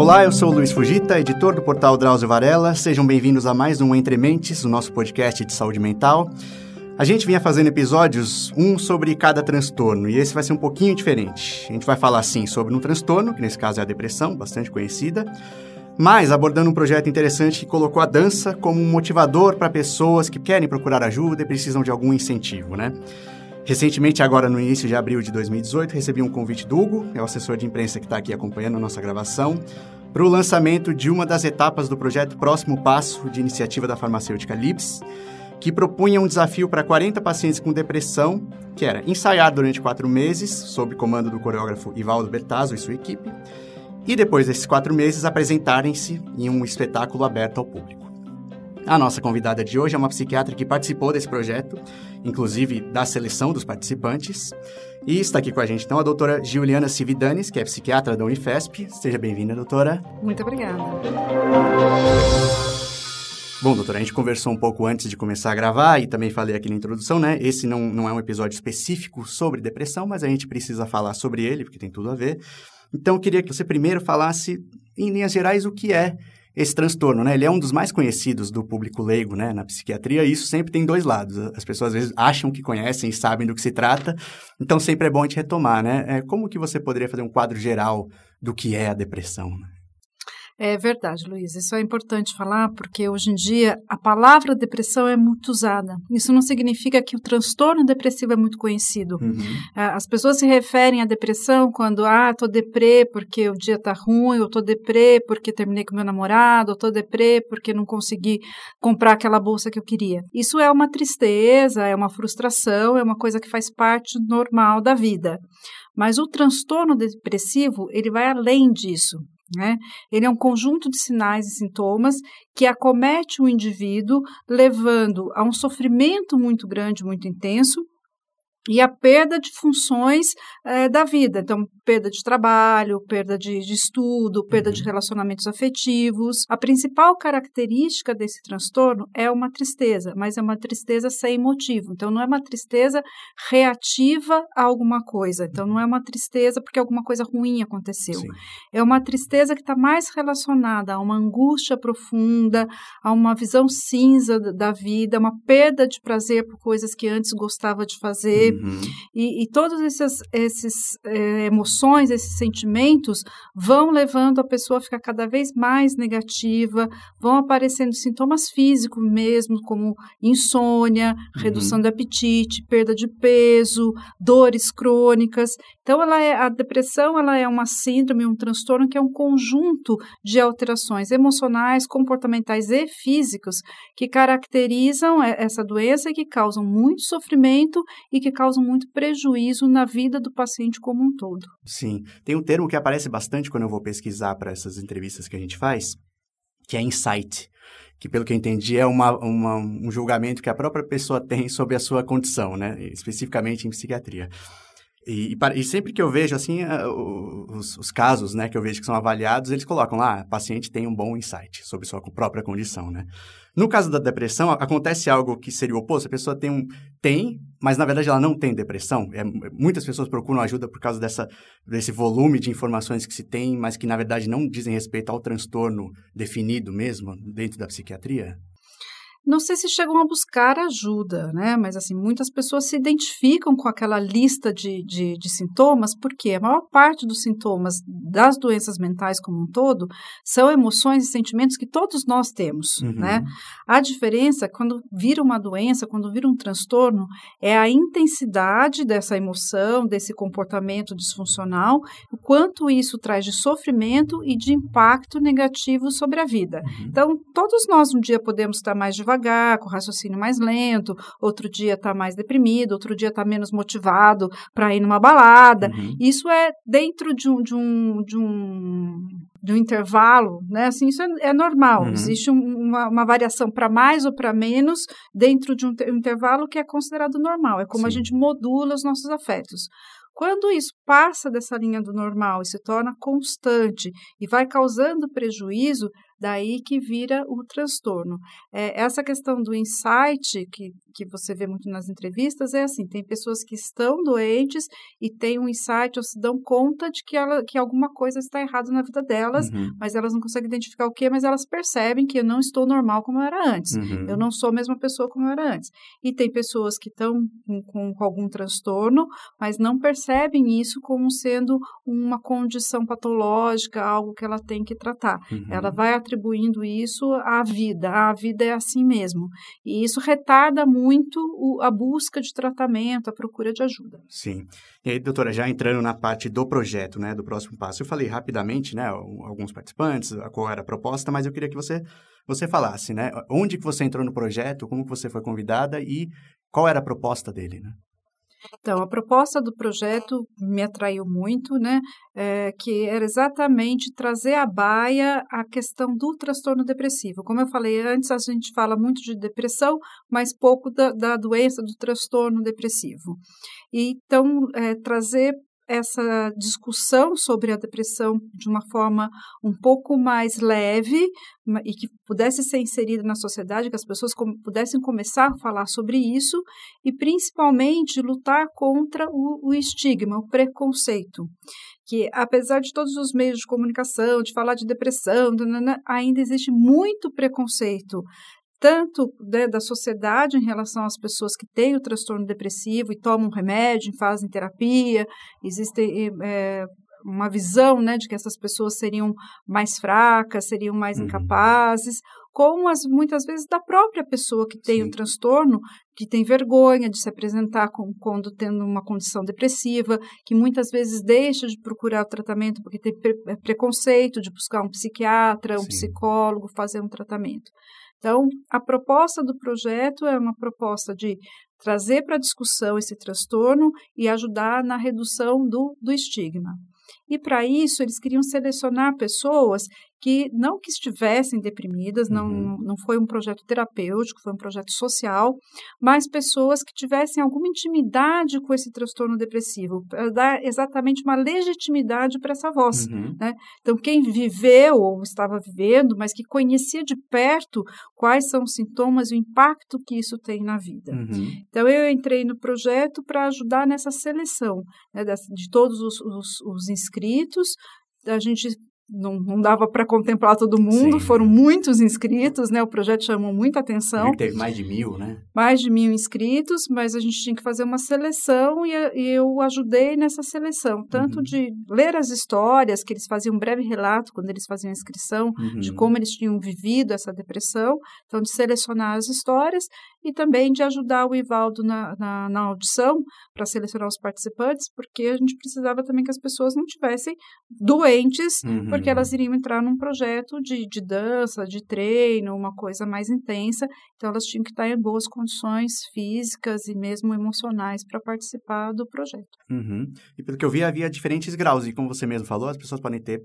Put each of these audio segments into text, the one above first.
Olá, eu sou Luiz Fugita, editor do portal Drauzio Varela. Sejam bem-vindos a mais um Entre Mentes, o nosso podcast de saúde mental. A gente vinha fazendo episódios, um sobre cada transtorno, e esse vai ser um pouquinho diferente. A gente vai falar, sim, sobre um transtorno, que nesse caso é a depressão, bastante conhecida, mas abordando um projeto interessante que colocou a dança como um motivador para pessoas que querem procurar ajuda e precisam de algum incentivo, né? Recentemente, agora no início de abril de 2018, recebi um convite do Hugo, é o assessor de imprensa que está aqui acompanhando a nossa gravação, para o lançamento de uma das etapas do projeto Próximo Passo de iniciativa da farmacêutica Lips, que propunha um desafio para 40 pacientes com depressão, que era ensaiar durante quatro meses, sob comando do coreógrafo Ivaldo Bertazzo e sua equipe, e depois desses quatro meses apresentarem-se em um espetáculo aberto ao público. A nossa convidada de hoje é uma psiquiatra que participou desse projeto, inclusive da seleção dos participantes. E está aqui com a gente, então, a doutora Juliana Cividanes, que é psiquiatra da Unifesp. Seja bem-vinda, doutora. Muito obrigada. Bom, doutora, a gente conversou um pouco antes de começar a gravar e também falei aqui na introdução, né? Esse não, não é um episódio específico sobre depressão, mas a gente precisa falar sobre ele, porque tem tudo a ver. Então, eu queria que você primeiro falasse, em linhas gerais, o que é esse transtorno, né? Ele é um dos mais conhecidos do público leigo, né? Na psiquiatria, e isso sempre tem dois lados. As pessoas às vezes acham que conhecem e sabem do que se trata, então sempre é bom a gente retomar, né? É, como que você poderia fazer um quadro geral do que é a depressão? Né? É verdade, Luiz. Isso é importante falar porque hoje em dia a palavra depressão é muito usada. Isso não significa que o transtorno depressivo é muito conhecido. Uhum. As pessoas se referem à depressão quando, ah, tô deprê porque o dia tá ruim, ou tô deprê porque terminei com meu namorado, ou tô deprê porque não consegui comprar aquela bolsa que eu queria. Isso é uma tristeza, é uma frustração, é uma coisa que faz parte normal da vida. Mas o transtorno depressivo, ele vai além disso. Né? Ele é um conjunto de sinais e sintomas que acomete o indivíduo, levando a um sofrimento muito grande, muito intenso, e a perda de funções é, da vida. Então, perda de trabalho, perda de, de estudo, perda uhum. de relacionamentos afetivos. A principal característica desse transtorno é uma tristeza, mas é uma tristeza sem motivo. Então, não é uma tristeza reativa a alguma coisa. Então, não é uma tristeza porque alguma coisa ruim aconteceu. Sim. É uma tristeza que está mais relacionada a uma angústia profunda, a uma visão cinza da vida, uma perda de prazer por coisas que antes gostava de fazer. Uhum. E, e todas essas, esses é, emoções, esses sentimentos vão levando a pessoa a ficar cada vez mais negativa, vão aparecendo sintomas físicos mesmo, como insônia, uhum. redução de apetite, perda de peso, dores crônicas. Então, ela é, a depressão ela é uma síndrome, um transtorno que é um conjunto de alterações emocionais, comportamentais e físicas que caracterizam essa doença e que causam muito sofrimento e que causam muito prejuízo na vida do paciente como um todo. Sim. Tem um termo que aparece bastante quando eu vou pesquisar para essas entrevistas que a gente faz, que é insight que pelo que eu entendi é uma, uma, um julgamento que a própria pessoa tem sobre a sua condição, né? especificamente em psiquiatria. E, e, e, sempre que eu vejo, assim, os, os, casos, né, que eu vejo que são avaliados, eles colocam lá, paciente tem um bom insight sobre sua própria condição, né? No caso da depressão, acontece algo que seria o oposto, a pessoa tem um, tem, mas na verdade ela não tem depressão. É, muitas pessoas procuram ajuda por causa dessa, desse volume de informações que se tem, mas que na verdade não dizem respeito ao transtorno definido mesmo dentro da psiquiatria. Não sei se chegam a buscar ajuda, né? Mas assim, muitas pessoas se identificam com aquela lista de, de, de, sintomas, porque a maior parte dos sintomas das doenças mentais como um todo são emoções e sentimentos que todos nós temos, uhum. né? A diferença, quando vira uma doença, quando vira um transtorno, é a intensidade dessa emoção, desse comportamento disfuncional, o quanto isso traz de sofrimento e de impacto negativo sobre a vida. Uhum. Então, todos nós um dia podemos estar mais devagar devagar, com raciocínio mais lento, outro dia está mais deprimido, outro dia está menos motivado para ir numa balada. Uhum. Isso é dentro de um, de um, de um, de um intervalo, né? Assim, isso é, é normal. Uhum. Existe uma, uma variação para mais ou para menos dentro de um, um, intervalo que é considerado normal. É como Sim. a gente modula os nossos afetos. Quando isso passa dessa linha do normal e se torna constante e vai causando prejuízo, daí que vira o transtorno. É, essa questão do insight, que, que você vê muito nas entrevistas, é assim: tem pessoas que estão doentes e têm um insight ou se dão conta de que, ela, que alguma coisa está errada na vida delas, uhum. mas elas não conseguem identificar o que, mas elas percebem que eu não estou normal como eu era antes. Uhum. Eu não sou a mesma pessoa como eu era antes. E tem pessoas que estão com, com, com algum transtorno, mas não percebem isso como sendo uma condição patológica, algo que ela tem que tratar. Uhum. Ela vai atribuindo isso à vida. A vida é assim mesmo. E isso retarda muito o, a busca de tratamento, a procura de ajuda. Sim. E aí, doutora, já entrando na parte do projeto, né, do próximo passo, eu falei rapidamente, né, alguns participantes, qual era a proposta, mas eu queria que você você falasse, né, onde que você entrou no projeto, como que você foi convidada e qual era a proposta dele, né? Então, a proposta do projeto me atraiu muito, né? É, que era exatamente trazer à baia a questão do transtorno depressivo. Como eu falei antes, a gente fala muito de depressão, mas pouco da, da doença do transtorno depressivo. E, então, é, trazer essa discussão sobre a depressão de uma forma um pouco mais leve e que pudesse ser inserida na sociedade, que as pessoas pudessem começar a falar sobre isso e principalmente lutar contra o, o estigma, o preconceito. Que apesar de todos os meios de comunicação, de falar de depressão, ainda existe muito preconceito tanto né, da sociedade em relação às pessoas que têm o transtorno depressivo e tomam remédio, fazem terapia, existe é, uma visão né, de que essas pessoas seriam mais fracas, seriam mais uhum. incapazes, como as, muitas vezes da própria pessoa que tem Sim. o transtorno, que tem vergonha de se apresentar com, quando tendo uma condição depressiva, que muitas vezes deixa de procurar o tratamento porque tem pre é, preconceito de buscar um psiquiatra, um Sim. psicólogo, fazer um tratamento. Então, a proposta do projeto é uma proposta de trazer para a discussão esse transtorno e ajudar na redução do, do estigma. E para isso, eles queriam selecionar pessoas que não que estivessem deprimidas, não, uhum. não foi um projeto terapêutico, foi um projeto social, mas pessoas que tivessem alguma intimidade com esse transtorno depressivo, para dar exatamente uma legitimidade para essa voz. Uhum. Né? Então, quem viveu ou estava vivendo, mas que conhecia de perto quais são os sintomas e o impacto que isso tem na vida. Uhum. Então, eu entrei no projeto para ajudar nessa seleção né, de todos os, os, os inscritos, a gente não, não dava para contemplar todo mundo, Sim. foram muitos inscritos, né? O projeto chamou muita atenção. Teve mais de mil, né? Mais de mil inscritos, mas a gente tinha que fazer uma seleção e, e eu ajudei nessa seleção, tanto uhum. de ler as histórias, que eles faziam um breve relato quando eles faziam a inscrição, uhum. de como eles tinham vivido essa depressão, então de selecionar as histórias e também de ajudar o Ivaldo na, na, na audição para selecionar os participantes, porque a gente precisava também que as pessoas não tivessem doentes, uhum porque elas iriam entrar num projeto de, de dança, de treino, uma coisa mais intensa, então elas tinham que estar em boas condições físicas e mesmo emocionais para participar do projeto. Uhum. E pelo que eu vi, havia diferentes graus, e como você mesmo falou, as pessoas podem ter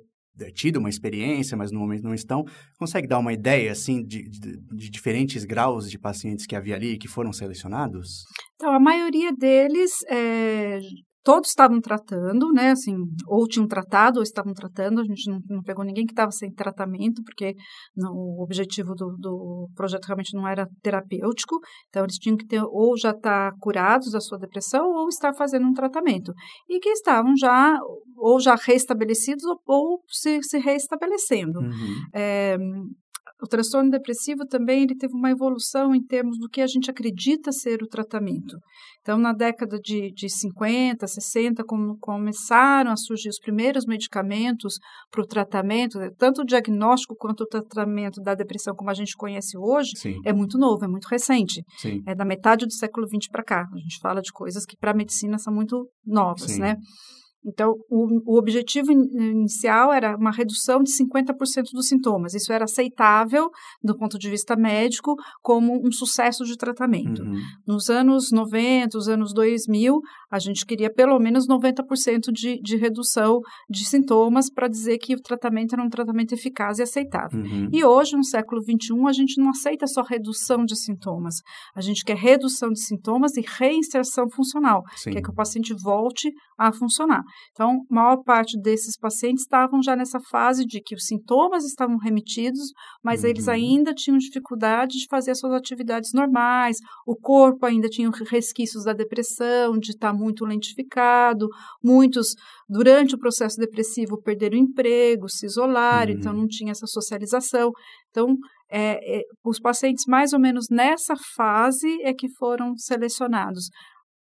tido uma experiência, mas no momento não estão. Consegue dar uma ideia, assim, de, de, de, diferentes graus de pacientes que havia ali e que foram selecionados? Então, a maioria deles é, todos estavam tratando, né, assim, ou tinham tratado ou estavam tratando, a gente não, não pegou ninguém que estava sem tratamento, porque não, o objetivo do, do, projeto realmente não era terapêutico, então eles tinham que ter ou já estar tá curados da sua depressão ou estar fazendo um tratamento, e que estavam já ou já restabelecidos ou, ou se, se reestabelecendo. Uhum. É, o transtorno depressivo também ele teve uma evolução em termos do que a gente acredita ser o tratamento. Então, na década de, de 50, 60, como começaram a surgir os primeiros medicamentos para o tratamento, né, tanto o diagnóstico quanto o tratamento da depressão, como a gente conhece hoje, Sim. é muito novo, é muito recente. Sim. É da metade do século XX para cá. A gente fala de coisas que para a medicina são muito novas, Sim. né? Então, o, o, objetivo inicial era uma redução de 50% dos sintomas. Isso era aceitável, do ponto de vista médico, como um sucesso de tratamento. Uhum. Nos anos 90, os anos 2000, a gente queria pelo menos 90% de, de redução de sintomas para dizer que o tratamento era um tratamento eficaz e aceitável. Uhum. E hoje, no século XXI, a gente não aceita só redução de sintomas. A gente quer redução de sintomas e reinserção funcional, Sim. que é que o paciente volte a funcionar. Então, a maior parte desses pacientes estavam já nessa fase de que os sintomas estavam remitidos, mas uhum. eles ainda tinham dificuldade de fazer as suas atividades normais, o corpo ainda tinha resquícios da depressão, de estar muito lentificado, muitos, durante o processo depressivo, perderam o emprego, se isolaram, então uhum. então não tinha essa socialização. Então, é, é, os pacientes mais ou menos nessa fase é que foram selecionados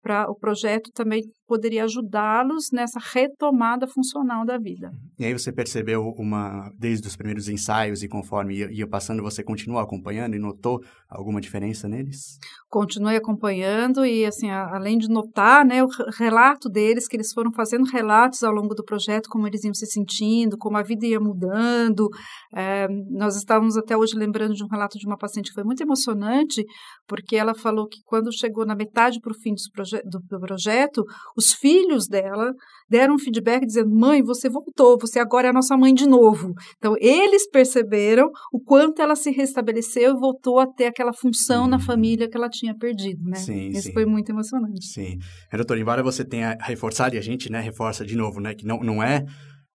para o projeto também poderia ajudá-los nessa retomada funcional da vida. E aí você percebeu uma, desde os primeiros ensaios e conforme ia, ia passando, você continuou acompanhando e notou alguma diferença neles? Continuei acompanhando e, assim, a, além de notar, né, o relato deles, que eles foram fazendo relatos ao longo do projeto, como eles iam se sentindo, como a vida ia mudando. É, nós estávamos até hoje lembrando de um relato de uma paciente que foi muito emocionante, porque ela falou que quando chegou na metade para o fim proje do, do projeto, os filhos dela deram um feedback dizendo: mãe, você voltou, você agora é a nossa mãe de novo. Então, eles perceberam o quanto ela se restabeleceu e voltou a ter aquela função na uhum. família que ela tinha perdido, né? Sim, Isso sim. foi muito emocionante. Sim. Doutor, embora você tenha reforçado, e a gente né, reforça de novo, né, que não, não é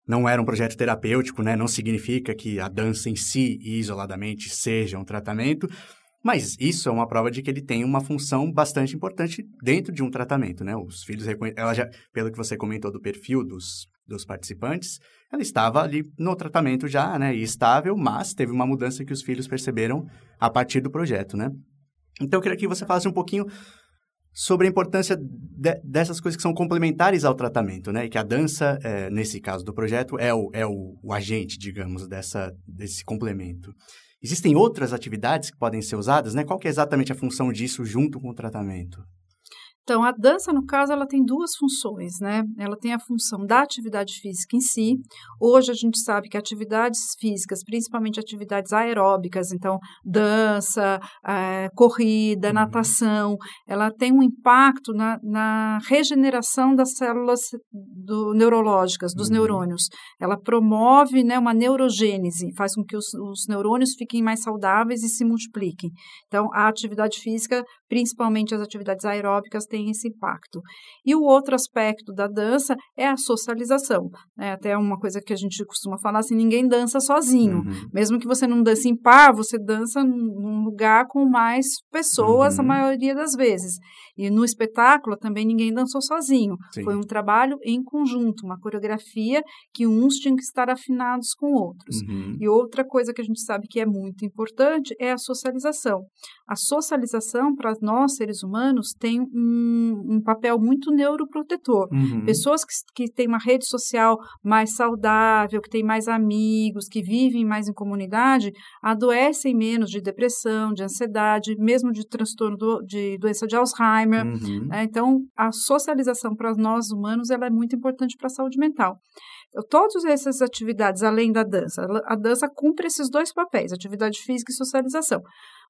não era um projeto terapêutico, né? Não significa que a dança em si, isoladamente, seja um tratamento, mas isso é uma prova de que ele tem uma função bastante importante dentro de um tratamento, né? Os filhos ela já, pelo que você comentou do perfil dos, dos participantes, ela estava ali no tratamento já, né? E estável, mas teve uma mudança que os filhos perceberam a partir do projeto, né? Então eu queria que você falasse um pouquinho sobre a importância de, dessas coisas que são complementares ao tratamento, né? E que a dança, é, nesse caso do projeto, é o, é o, o agente, digamos, dessa, desse complemento. Existem outras atividades que podem ser usadas, né? Qual é exatamente a função disso junto com o tratamento? Então, a dança, no caso, ela tem duas funções, né? Ela tem a função da atividade física em si. Hoje a gente sabe que atividades físicas, principalmente atividades aeróbicas, então dança, é, corrida, uhum. natação, ela tem um impacto na, na regeneração das células do, neurológicas, dos uhum. neurônios. Ela promove né, uma neurogênese, faz com que os, os neurônios fiquem mais saudáveis e se multipliquem. Então, a atividade física, principalmente as atividades aeróbicas, tem esse impacto. E o outro aspecto da dança é a socialização. É até uma coisa que a gente costuma falar assim: ninguém dança sozinho. Uhum. Mesmo que você não dance em par, você dança num lugar com mais pessoas, uhum. a maioria das vezes. E no espetáculo também ninguém dançou sozinho. Sim. Foi um trabalho em conjunto, uma coreografia que uns tinham que estar afinados com outros. Uhum. E outra coisa que a gente sabe que é muito importante é a socialização. A socialização, para nós seres humanos, tem um, um papel muito neuroprotetor. Uhum. Pessoas que, que têm uma rede social mais saudável, que têm mais amigos, que vivem mais em comunidade, adoecem menos de depressão, de ansiedade, mesmo de transtorno do, de doença de Alzheimer Alzheimer. Uhum. Né? Então, a socialização para nós humanos ela é muito importante para a saúde mental. Então, todas essas atividades, além da dança, a dança cumpre esses dois papéis, atividade física e socialização.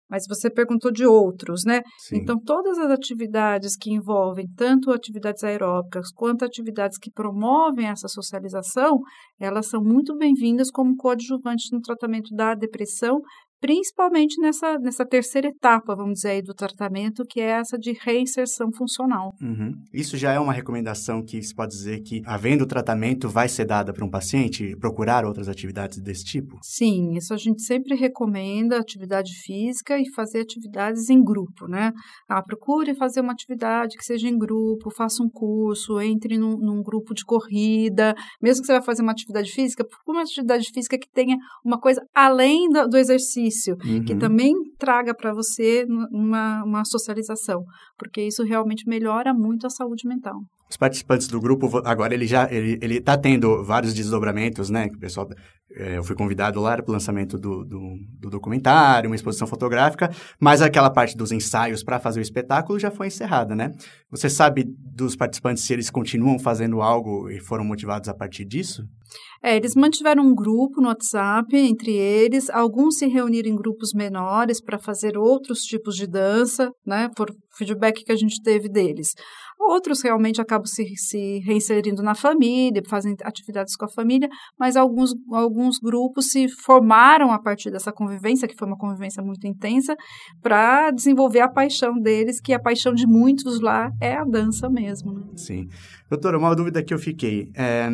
Mas você perguntou de outros, né? Sim. Então, todas as atividades que envolvem tanto atividades aeróbicas quanto atividades que promovem essa socialização, elas são muito bem-vindas como coadjuvantes no tratamento da depressão principalmente nessa, nessa terceira etapa, vamos dizer, aí, do tratamento, que é essa de reinserção funcional. Uhum. Isso já é uma recomendação que se pode dizer que, havendo tratamento, vai ser dada para um paciente procurar outras atividades desse tipo? Sim, isso a gente sempre recomenda atividade física e fazer atividades em grupo, né? Ah, procure fazer uma atividade que seja em grupo, faça um curso, entre num, num grupo de corrida, mesmo que você vai fazer uma atividade física, procure uma atividade física que tenha uma coisa além do, do exercício exercício, uhum. que também traga para você uma, uma socialização, porque isso realmente melhora muito a saúde mental. Os participantes do grupo, agora ele já ele, ele tá tendo vários desdobramentos, né? O pessoal, é, eu fui convidado lá para o lançamento do, do, do, documentário, uma exposição fotográfica, mas aquela parte dos ensaios para fazer o espetáculo já foi encerrada, né? Você sabe dos participantes se eles continuam fazendo algo e foram motivados a partir disso? É, eles mantiveram um grupo no WhatsApp entre eles, alguns se reuniram em grupos menores para fazer outros tipos de dança, né? Por feedback que a gente teve deles. Outros realmente acabam se, se reinserindo na família, fazem atividades com a família, mas alguns, alguns grupos se formaram a partir dessa convivência, que foi uma convivência muito intensa, para desenvolver a paixão deles, que a paixão de muitos lá é a dança mesmo. Né? Sim. Doutora, uma dúvida que eu fiquei. É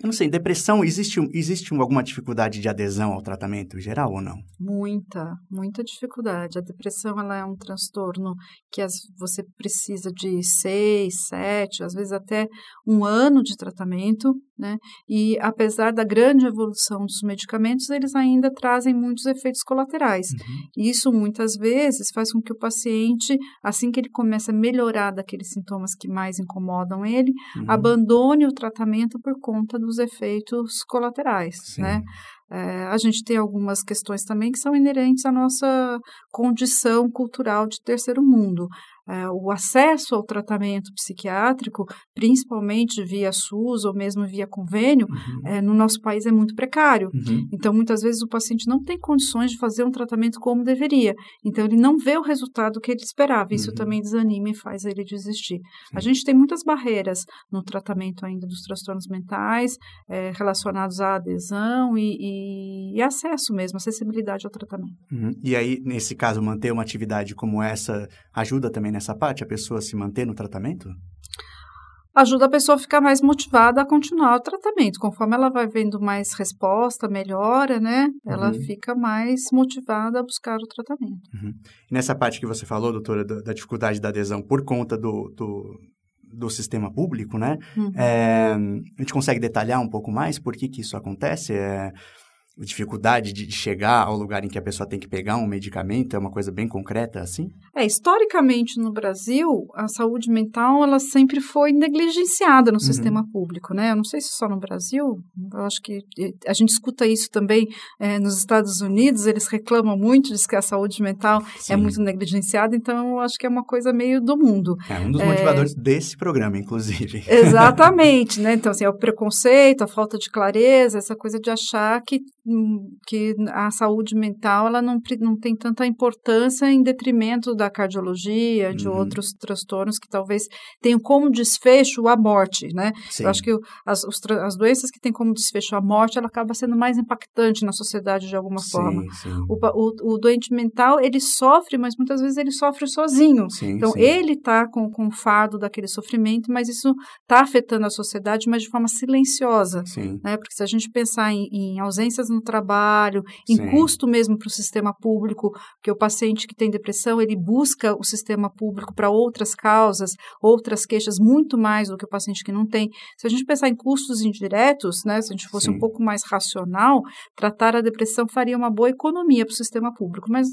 eu não sei, depressão, existe, existe alguma dificuldade de adesão ao tratamento geral ou não? Muita, muita dificuldade. A depressão ela é um transtorno que as, você precisa de seis, sete, às vezes até um ano de tratamento, né? E apesar da grande evolução dos medicamentos, eles ainda trazem muitos efeitos colaterais. Uhum. Isso muitas vezes faz com que o paciente, assim que ele começa a melhorar daqueles sintomas que mais incomodam ele, uhum. abandone o tratamento por conta do dos efeitos colaterais, Sim. né? É, a gente tem algumas questões também que são inerentes à nossa condição cultural de terceiro mundo é, o acesso ao tratamento psiquiátrico, principalmente via SUS ou mesmo via convênio, uhum. é, no nosso país é muito precário. Uhum. Então, muitas vezes o paciente não tem condições de fazer um tratamento como deveria. Então, ele não vê o resultado que ele esperava. Isso uhum. também desanima e faz ele desistir. A gente tem muitas barreiras no tratamento ainda dos transtornos mentais é, relacionados à adesão e, e, e, acesso mesmo, acessibilidade ao tratamento. Uhum. E aí, nesse caso, manter uma atividade como essa ajuda também nessa parte, a pessoa se manter no tratamento? Ajuda a pessoa a ficar mais motivada a continuar o tratamento. Conforme ela vai vendo mais resposta, melhora, né? Ela uhum. fica mais motivada a buscar o tratamento. Uhum. Nessa parte que você falou, doutora, da, da dificuldade da adesão por conta do, do, do sistema público, né? Uhum. É, a gente consegue detalhar um pouco mais por que, que isso acontece? É dificuldade de chegar ao lugar em que a pessoa tem que pegar um medicamento? É uma coisa bem concreta assim? É, historicamente no Brasil, a saúde mental ela sempre foi negligenciada no uhum. sistema público, né? Eu não sei se só no Brasil, eu acho que a gente escuta isso também é, nos Estados Unidos, eles reclamam muito de que a saúde mental é Sim. é muito negligenciada, então eu acho que é uma coisa meio do mundo. É um dos motivadores é... desse programa, inclusive. Exatamente, né? Então, assim, é o preconceito, a falta de clareza, essa coisa de achar que que a saúde mental ela não, não tem tanta importância em detrimento da cardiologia, de uhum. outros transtornos que talvez tenham como desfecho a morte, né? Sim. Eu acho que as, os, as doenças que têm como desfecho a morte, ela acaba sendo mais impactante na sociedade de alguma sim, forma. Sim. O, o, o, doente mental, ele sofre, mas muitas vezes ele sofre sozinho. então, ele está com, com o fardo daquele sofrimento, mas isso está afetando a sociedade, mas de forma silenciosa. Né? Porque se a gente pensar em, em ausências no trabalho, em Sim. custo mesmo para o sistema público, que o paciente que tem depressão, ele busca o sistema público para outras causas, outras queixas, muito mais do que o paciente que não tem. Se a gente pensar em custos indiretos, né, se a gente fosse Sim. um pouco mais racional, tratar a depressão faria uma boa economia para o sistema público, mas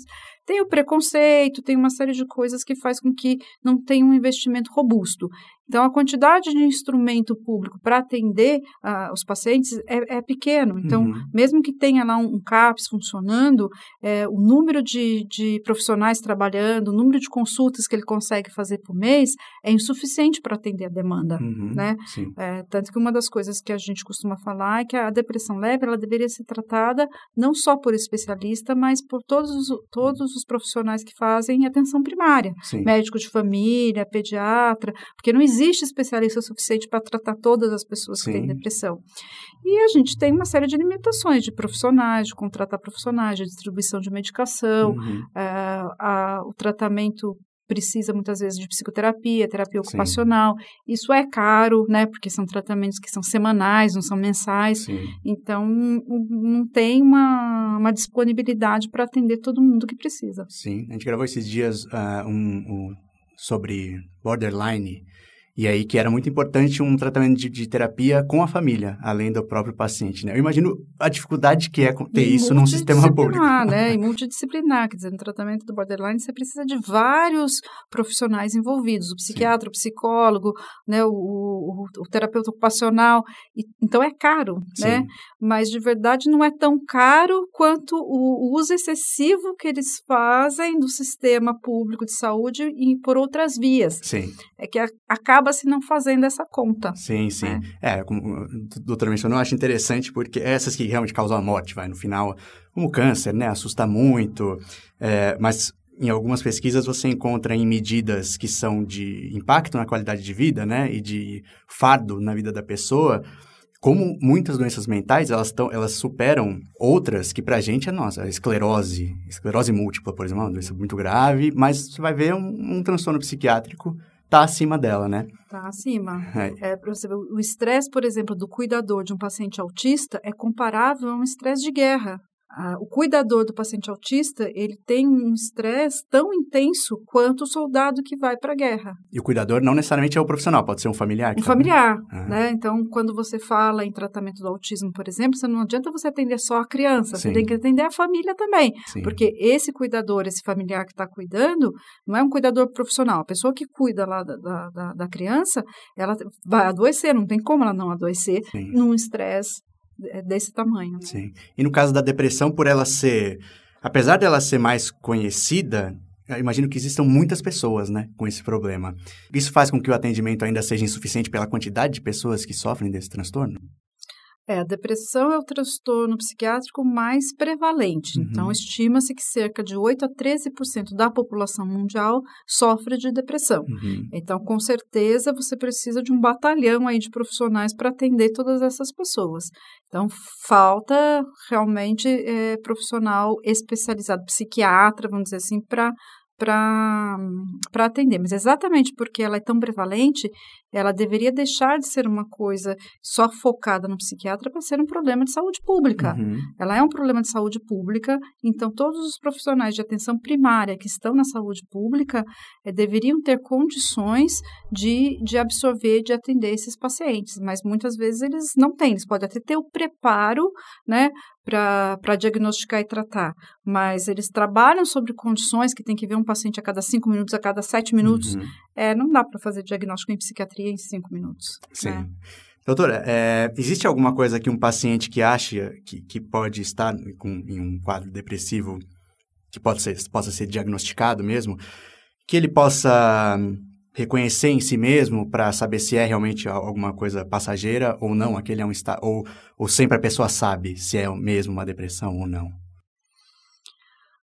tem o preconceito, tem uma série de coisas que faz com que não tenha um investimento robusto. Então, a quantidade de instrumento público para atender uh, os pacientes é, é pequeno. Então, uhum. mesmo que tenha lá um, um CAPS funcionando, é, o número de, de profissionais trabalhando, o número de consultas que ele consegue fazer por mês é insuficiente para atender a demanda. Uhum. Né? É, tanto que uma das coisas que a gente costuma falar é que a depressão leve ela deveria ser tratada não só por especialista, mas por todos os, todos os profissionais que fazem atenção primária. Sim. Médico de família, pediatra, porque não existe especialista suficiente para tratar todas as pessoas Sim. que têm depressão. E a gente tem uma série de limitações de profissionais, de contratar profissionais, de distribuição de medicação, uhum. uh, a, o tratamento precisa muitas vezes de psicoterapia, terapia ocupacional. Sim. Isso é caro, né? Porque são tratamentos que são semanais, não são mensais. Sim. Então, não tem uma, uma disponibilidade para atender todo mundo que precisa. Sim. A gente gravou esses dias uh, um, um, sobre borderline e aí que era muito importante um tratamento de, de, terapia com a família, além do próprio paciente, né? Eu imagino a dificuldade que é ter e isso num sistema público. né? E multidisciplinar, quer dizer, no tratamento do borderline você precisa de vários profissionais envolvidos, o psiquiatra, Sim. o psicólogo, né? O, o, o, terapeuta ocupacional, e, então é caro, né? Sim. né? Mas de verdade não é tão caro quanto o, o uso excessivo que eles fazem do sistema público de saúde e por outras vias. Sim. É que acaba acaba se não fazendo essa conta. Sim, sim. Né? É, como a doutora mencionou, eu acho interessante porque essas que realmente causam a morte, vai, no final, como o câncer, né, assusta muito, é, mas em algumas pesquisas você encontra em medidas que são de impacto na qualidade de vida, né, e de fardo na vida da pessoa, como muitas doenças mentais, elas, tão, elas superam outras que pra gente é nossa, a esclerose, esclerose múltipla, por exemplo, é uma doença muito grave, mas você vai ver um, um transtorno psiquiátrico tá acima dela, né? Tá acima. É. É, você ver, o estresse, por exemplo, do cuidador de um paciente autista é comparável a um estresse de guerra o cuidador do paciente autista, ele tem um estresse tão intenso quanto o soldado que vai para a guerra. E o cuidador não necessariamente é o profissional, pode ser um familiar. Um familiar, ah. né? Então, quando você fala em tratamento do autismo, por exemplo, você não adianta você atender só a criança, Sim. você tem que atender a família também. Sim. Porque esse cuidador, esse familiar que está cuidando, não é um cuidador profissional. A pessoa que cuida lá da, da, da criança, ela vai adoecer, não tem como ela não adoecer Sim. num estresse desse tamanho. Né? Sim. E no caso da depressão, por ela ser, apesar dela ser mais conhecida, eu imagino que existam muitas pessoas, né, com esse problema. Isso faz com que o atendimento ainda seja insuficiente pela quantidade de pessoas que sofrem desse transtorno? É, a depressão é o transtorno psiquiátrico mais prevalente. Uhum. Então, estima-se que cerca de 8 a 13% da população mundial sofre de depressão. Uhum. Então, com certeza, você precisa de um batalhão aí de profissionais para atender todas essas pessoas. Então, falta realmente é, profissional especializado, psiquiatra, vamos dizer assim, para para atender. Mas exatamente porque ela é tão prevalente, ela deveria deixar de ser uma coisa só focada no psiquiatra para ser um problema de saúde pública. Uhum. Ela é um problema de saúde pública, então todos os profissionais de atenção primária que estão na saúde pública é, deveriam ter condições de, de absorver, de atender esses pacientes, mas muitas vezes eles não têm, eles podem até ter o preparo, né, para diagnosticar e tratar, mas eles trabalham sobre condições que tem que ver um paciente a cada cinco minutos, a cada sete minutos. Uhum. É, não dá para fazer diagnóstico em psiquiatria em cinco minutos. Sim. Né? Doutora, é, existe alguma coisa que um paciente que acha que, que pode estar com, em um quadro depressivo, que pode ser, possa ser diagnosticado mesmo, que ele possa reconhecer em si mesmo para saber se é realmente alguma coisa passageira ou não, aquele é um estado, ou, ou sempre a pessoa sabe se é mesmo uma depressão ou não?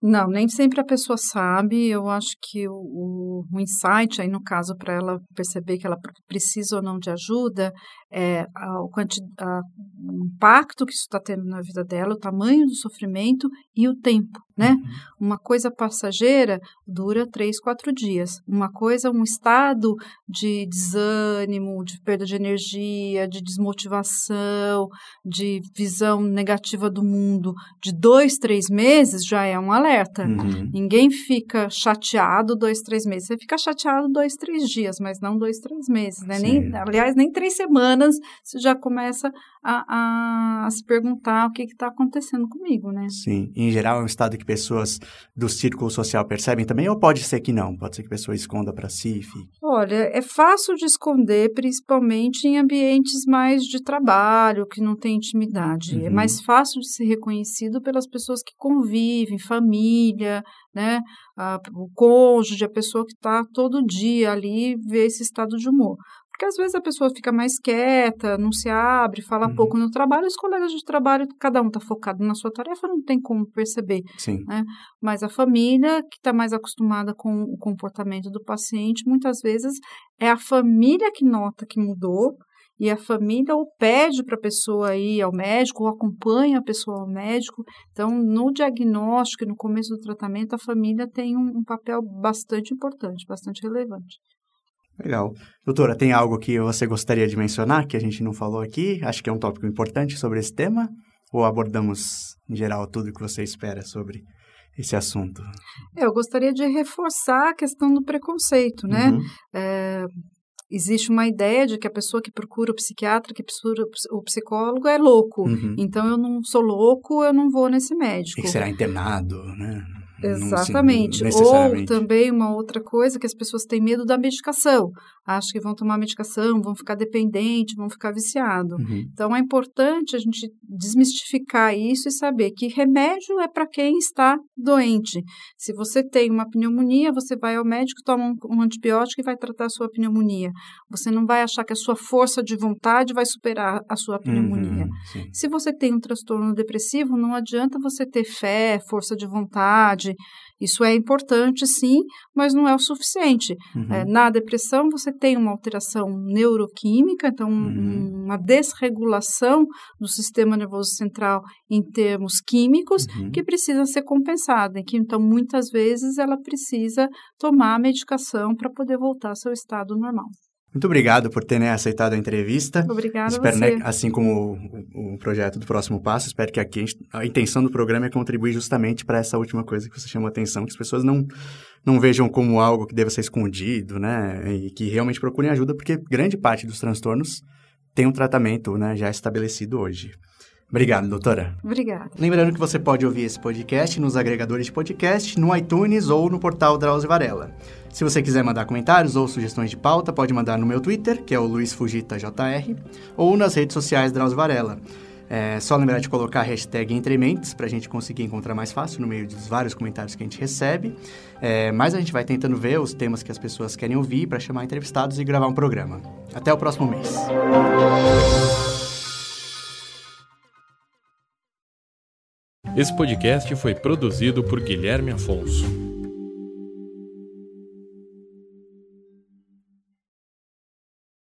Não, nem sempre a pessoa sabe. Eu acho que o, o insight, aí no caso, para ela perceber que ela precisa ou não de ajuda, é, a, o, a, o impacto que isso está tendo na vida dela, o tamanho do sofrimento e o tempo, né? Uhum. Uma coisa passageira dura três, quatro dias. Uma coisa, um estado de desânimo, de perda de energia, de desmotivação, de visão negativa do mundo, de dois, três meses já é um alerta. Uhum. Ninguém fica chateado dois, três meses. Você fica chateado dois, três dias, mas não dois, três meses, né? Nem, aliás, nem três semanas semanas, você já começa a, a, a se perguntar o que está acontecendo comigo, né? Sim, em geral é um estado que pessoas do círculo social percebem também, ou pode ser que não? Pode ser que a pessoa esconda para si? Fique... Olha, é fácil de esconder, principalmente em ambientes mais de trabalho, que não tem intimidade. É uhum. É mais fácil de ser reconhecido pelas pessoas que convivem, família, né? o cônjuge, a pessoa que está todo dia ali, vê esse estado de humor. Porque às vezes a pessoa fica mais quieta, não se abre, fala uhum. pouco no trabalho, os colegas de trabalho, cada um está focado na sua tarefa, não tem como perceber. Sim. Né? Mas a família, que está mais acostumada com o comportamento do paciente, muitas vezes é a família que nota que mudou, e a família ou pede para a pessoa ir ao médico, ou acompanha a pessoa ao médico. Então, no diagnóstico e no começo do tratamento, a família tem um, um papel bastante importante, bastante relevante. Legal. Doutora, tem algo que você gostaria de mencionar que a gente não falou aqui? Acho que é um tópico importante sobre esse tema? Ou abordamos, em geral, tudo que você espera sobre esse assunto? Eu gostaria de reforçar a questão do preconceito, né? Uhum. É, existe uma ideia de que a pessoa que procura o psiquiatra, que procura o psicólogo é louco. Uhum. Então, eu não sou louco, eu não vou nesse médico. E que será internado, né? Exatamente. Ou também uma outra coisa que as pessoas têm medo da medicação. Acham que vão tomar medicação, vão ficar dependente, vão ficar viciado. Uhum. Então é importante a gente desmistificar isso e saber que remédio é para quem está doente. Se você tem uma pneumonia, você vai ao médico, toma um, um antibiótico e vai tratar a sua pneumonia. Você não vai achar que a sua força de vontade vai superar a sua pneumonia. Uhum, Se você tem um transtorno depressivo, não adianta você ter fé, força de vontade, Isso é importante, sim, mas não é o suficiente. Uhum. É, na depressão, você tem uma alteração neuroquímica, então uhum. uma desregulação do sistema nervoso central em termos químicos, uhum. que precisa ser compensada. Que, então, muitas vezes, ela precisa tomar a medicação para poder voltar ao seu estado normal. Muito obrigado por ter né, aceitado a entrevista. Obrigada espero, você. Né, assim como o, o, projeto do Próximo Passo, espero que aqui a intenção do programa é contribuir justamente para essa última coisa que você chamou a atenção, que as pessoas não, não vejam como algo que deva ser escondido, né? E que realmente procurem ajuda, porque grande parte dos transtornos tem um tratamento né, já estabelecido hoje. Obrigado, doutora. Obrigada. Lembrando que você pode ouvir esse podcast nos agregadores de podcast, no iTunes ou no portal Drauzio Varela. Se você quiser mandar comentários ou sugestões de pauta, pode mandar no meu Twitter, que é o LuizFugitaJR, ou nas redes sociais Drauzio Varela. É só lembrar de colocar a hashtag Entrementes para a gente conseguir encontrar mais fácil no meio dos vários comentários que a gente recebe. É, mas a gente vai tentando ver os temas que as pessoas querem ouvir para chamar entrevistados e gravar um programa. Até o próximo mês. Esse podcast foi produzido por Guilherme Afonso.